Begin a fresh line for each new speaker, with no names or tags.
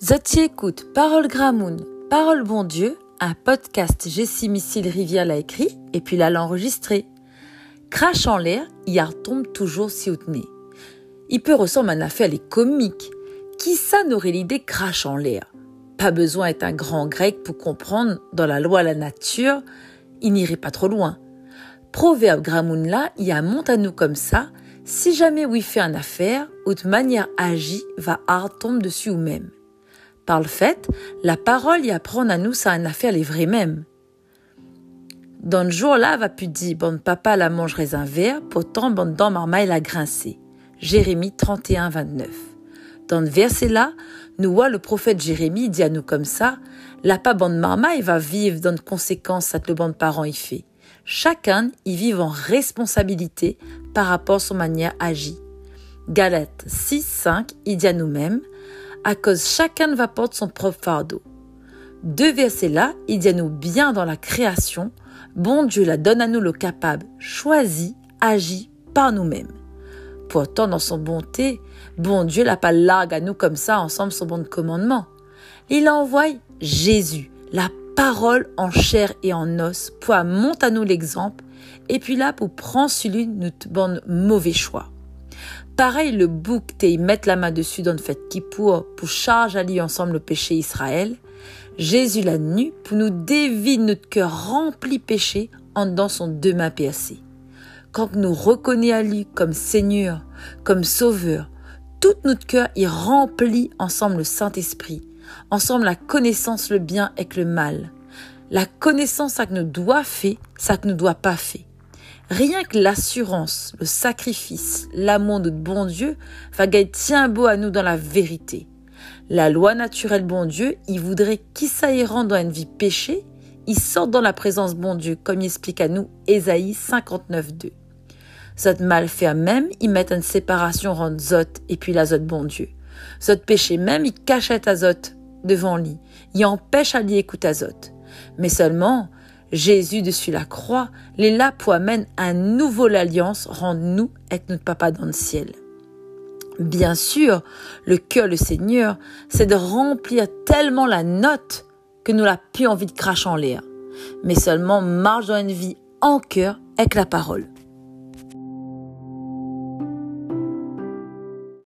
Zoti écoute Parole Gramoun, Parole Bon Dieu, un podcast Jessie Missile Rivière l'a écrit et puis l'a enregistré. Crash en l'air, il tombe toujours si outné. Il peut ressembler à une affaire les comiques. Qui ça n'aurait l'idée crache en l'air? Pas besoin d'être un grand grec pour comprendre, dans la loi la nature, il n'irait pas trop loin. Proverbe Gramoun là, il y un monte à nous comme ça, si jamais oui fait une affaire, ou de manière agit, va hard tombe dessus ou même. Par le fait, la parole y apprend à nous ça une affaire les vrais mêmes. Dans le jour-là, va pu dire, bon papa la mangerait un verre, pourtant bon dent marmaille la grincé. Jérémie 31, 29. Dans le verset-là, nous voit le prophète Jérémie dit à nous comme ça, la pas bande marmaille va vivre dans de conséquences à le bon parent y fait. Chacun y vit en responsabilité par rapport à son manière agir. Galette 6, 5, il dit à nous-mêmes, à cause chacun va porter son propre fardeau. Deux versets là, il dit à nous bien dans la création, bon Dieu la donne à nous le capable, choisi, agit par nous-mêmes. Pourtant, dans son bonté, bon Dieu l'a pas largue à nous comme ça ensemble son bon commandement. Il envoie Jésus, la parole en chair et en os pour monter à nous l'exemple et puis là pour prendre celui notre bon mauvais choix. Pareil, le bouc t'es mettre la main dessus dans le fait qui pour pour charge à lui ensemble le péché Israël. Jésus l'a nu pour nous dévider notre cœur rempli péché en dans son deux mains percées. Quand nous reconnaissons à lui comme Seigneur, comme Sauveur, tout notre cœur est rempli ensemble le Saint-Esprit ensemble la connaissance, le bien et le mal. La connaissance, ça que nous doit faire, ça que nous doit pas faire. Rien que l'assurance, le sacrifice, l'amour de bon Dieu va gagner tient beau à nous dans la vérité. La loi naturelle bon Dieu, il voudrait qui ça y dans une vie péchée, il sort dans la présence bon Dieu, comme il explique à nous Ésaïe 59, 2. Zot mal fait même, il met une séparation entre Zot et puis la Zot bon Dieu. Zot péché même, il cachette à Zot devant lui, il empêche à lui écouter Azote. Mais seulement, Jésus dessus la croix, les là pour amène un nouveau l'alliance, rend nous avec notre papa dans le ciel. Bien sûr, le cœur, le Seigneur, c'est de remplir tellement la note que nous n'a plus envie de cracher en l'air. Mais seulement marche dans une vie en cœur avec la parole.